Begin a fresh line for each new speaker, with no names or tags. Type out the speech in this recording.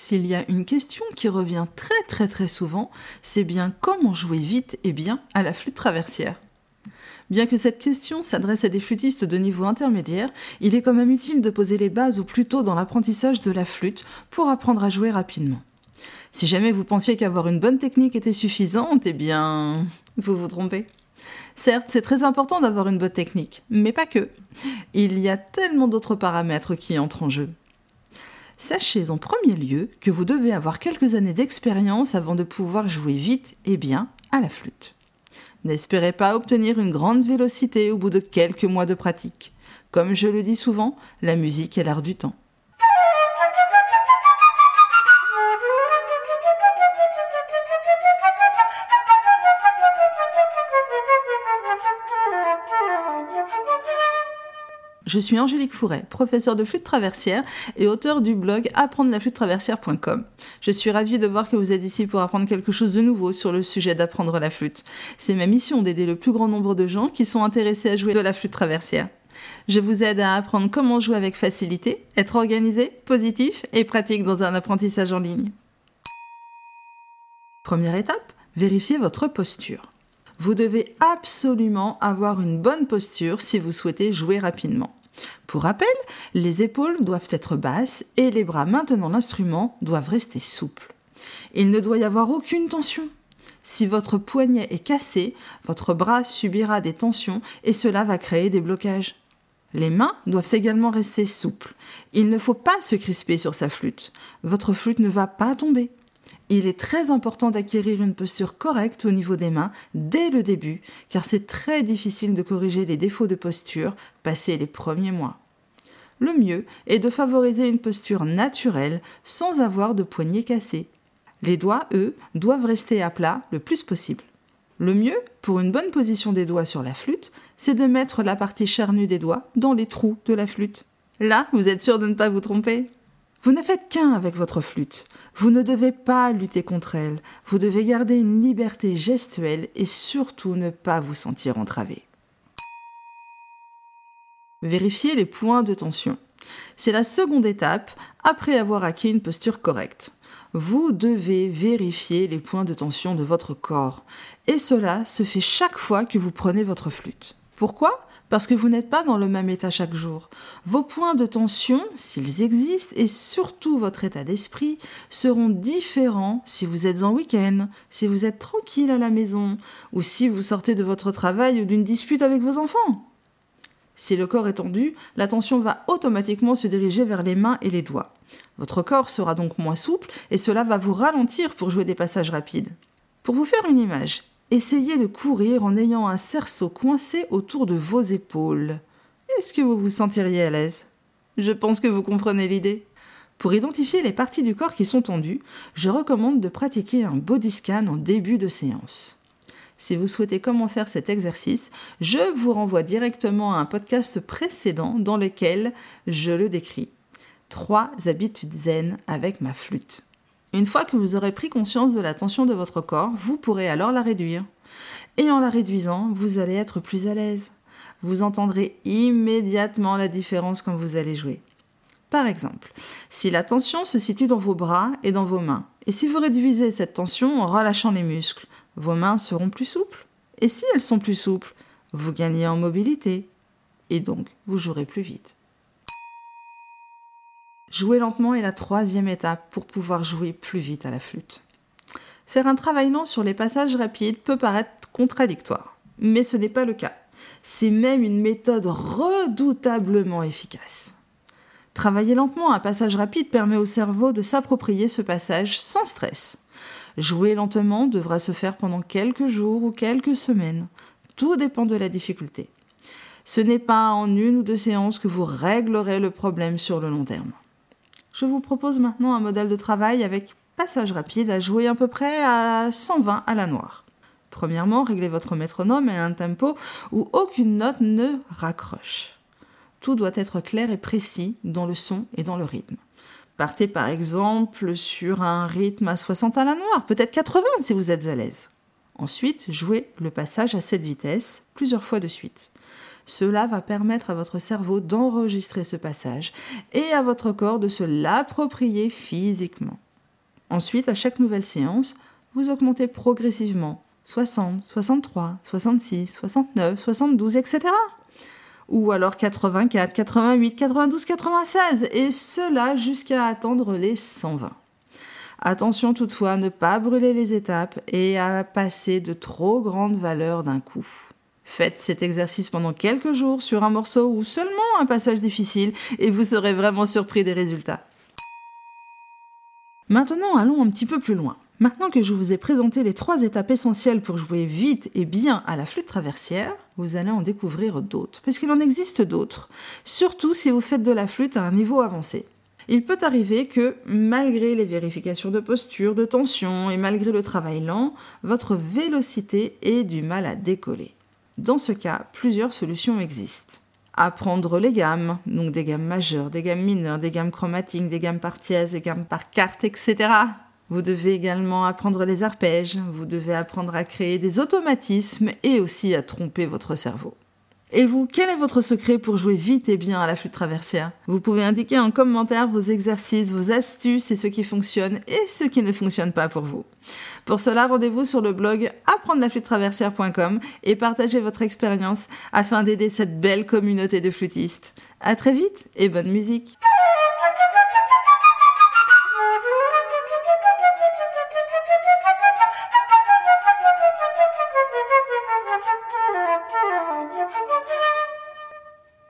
S'il y a une question qui revient très très très souvent, c'est bien comment jouer vite et bien à la flûte traversière. Bien que cette question s'adresse à des flûtistes de niveau intermédiaire, il est quand même utile de poser les bases au plus tôt dans l'apprentissage de la flûte pour apprendre à jouer rapidement. Si jamais vous pensiez qu'avoir une bonne technique était suffisante, eh bien, vous vous trompez. Certes, c'est très important d'avoir une bonne technique, mais pas que. Il y a tellement d'autres paramètres qui entrent en jeu. Sachez en premier lieu que vous devez avoir quelques années d'expérience avant de pouvoir jouer vite et bien à la flûte. N'espérez pas obtenir une grande vélocité au bout de quelques mois de pratique. Comme je le dis souvent, la musique est l'art du temps. Je suis Angélique Fouret, professeure de flûte traversière et auteur du blog apprendre la flûte traversière.com. Je suis ravie de voir que vous êtes ici pour apprendre quelque chose de nouveau sur le sujet d'apprendre la flûte. C'est ma mission d'aider le plus grand nombre de gens qui sont intéressés à jouer de la flûte traversière. Je vous aide à apprendre comment jouer avec facilité, être organisé, positif et pratique dans un apprentissage en ligne. Première étape, vérifiez votre posture. Vous devez absolument avoir une bonne posture si vous souhaitez jouer rapidement. Pour rappel, les épaules doivent être basses et les bras maintenant l'instrument doivent rester souples. Il ne doit y avoir aucune tension. Si votre poignet est cassé, votre bras subira des tensions et cela va créer des blocages. Les mains doivent également rester souples. Il ne faut pas se crisper sur sa flûte. Votre flûte ne va pas tomber. Il est très important d'acquérir une posture correcte au niveau des mains dès le début, car c'est très difficile de corriger les défauts de posture passés les premiers mois. Le mieux est de favoriser une posture naturelle sans avoir de poignet cassé. Les doigts, eux, doivent rester à plat le plus possible. Le mieux, pour une bonne position des doigts sur la flûte, c'est de mettre la partie charnue des doigts dans les trous de la flûte. Là, vous êtes sûr de ne pas vous tromper. Vous ne faites qu'un avec votre flûte. Vous ne devez pas lutter contre elle. Vous devez garder une liberté gestuelle et surtout ne pas vous sentir entravé. Vérifiez les points de tension. C'est la seconde étape après avoir acquis une posture correcte. Vous devez vérifier les points de tension de votre corps. Et cela se fait chaque fois que vous prenez votre flûte. Pourquoi? Parce que vous n'êtes pas dans le même état chaque jour. Vos points de tension, s'ils existent, et surtout votre état d'esprit, seront différents si vous êtes en week-end, si vous êtes tranquille à la maison, ou si vous sortez de votre travail ou d'une dispute avec vos enfants. Si le corps est tendu, l'attention va automatiquement se diriger vers les mains et les doigts. Votre corps sera donc moins souple et cela va vous ralentir pour jouer des passages rapides. Pour vous faire une image, Essayez de courir en ayant un cerceau coincé autour de vos épaules. Est-ce que vous vous sentiriez à l'aise? Je pense que vous comprenez l'idée. Pour identifier les parties du corps qui sont tendues, je recommande de pratiquer un body scan en début de séance. Si vous souhaitez comment faire cet exercice, je vous renvoie directement à un podcast précédent dans lequel je le décris. Trois habitudes zen avec ma flûte. Une fois que vous aurez pris conscience de la tension de votre corps, vous pourrez alors la réduire. Et en la réduisant, vous allez être plus à l'aise. Vous entendrez immédiatement la différence quand vous allez jouer. Par exemple, si la tension se situe dans vos bras et dans vos mains, et si vous réduisez cette tension en relâchant les muscles, vos mains seront plus souples. Et si elles sont plus souples, vous gagnez en mobilité. Et donc, vous jouerez plus vite. Jouer lentement est la troisième étape pour pouvoir jouer plus vite à la flûte. Faire un travail lent sur les passages rapides peut paraître contradictoire, mais ce n'est pas le cas. C'est même une méthode redoutablement efficace. Travailler lentement un passage rapide permet au cerveau de s'approprier ce passage sans stress. Jouer lentement devra se faire pendant quelques jours ou quelques semaines. Tout dépend de la difficulté. Ce n'est pas en une ou deux séances que vous réglerez le problème sur le long terme. Je vous propose maintenant un modèle de travail avec passage rapide à jouer à peu près à 120 à la noire. Premièrement, réglez votre métronome à un tempo où aucune note ne raccroche. Tout doit être clair et précis dans le son et dans le rythme. Partez par exemple sur un rythme à 60 à la noire, peut-être 80 si vous êtes à l'aise. Ensuite, jouez le passage à cette vitesse plusieurs fois de suite. Cela va permettre à votre cerveau d'enregistrer ce passage et à votre corps de se l'approprier physiquement. Ensuite, à chaque nouvelle séance, vous augmentez progressivement 60, 63, 66, 69, 72, etc. Ou alors 84, 88, 92, 96, et cela jusqu'à atteindre les 120. Attention toutefois à ne pas brûler les étapes et à passer de trop grandes valeurs d'un coup. Faites cet exercice pendant quelques jours sur un morceau ou seulement un passage difficile et vous serez vraiment surpris des résultats. Maintenant, allons un petit peu plus loin. Maintenant que je vous ai présenté les trois étapes essentielles pour jouer vite et bien à la flûte traversière, vous allez en découvrir d'autres, parce qu'il en existe d'autres, surtout si vous faites de la flûte à un niveau avancé. Il peut arriver que, malgré les vérifications de posture, de tension et malgré le travail lent, votre vélocité ait du mal à décoller. Dans ce cas, plusieurs solutions existent. Apprendre les gammes, donc des gammes majeures, des gammes mineures, des gammes chromatiques, des gammes par tiers, des gammes par carte, etc. Vous devez également apprendre les arpèges, vous devez apprendre à créer des automatismes et aussi à tromper votre cerveau. Et vous, quel est votre secret pour jouer vite et bien à la flûte traversière? Vous pouvez indiquer en commentaire vos exercices, vos astuces et ce qui fonctionne et ce qui ne fonctionne pas pour vous. Pour cela, rendez-vous sur le blog apprendre-la-flûte-traversière.com et partagez votre expérience afin d'aider cette belle communauté de flûtistes. À très vite et bonne musique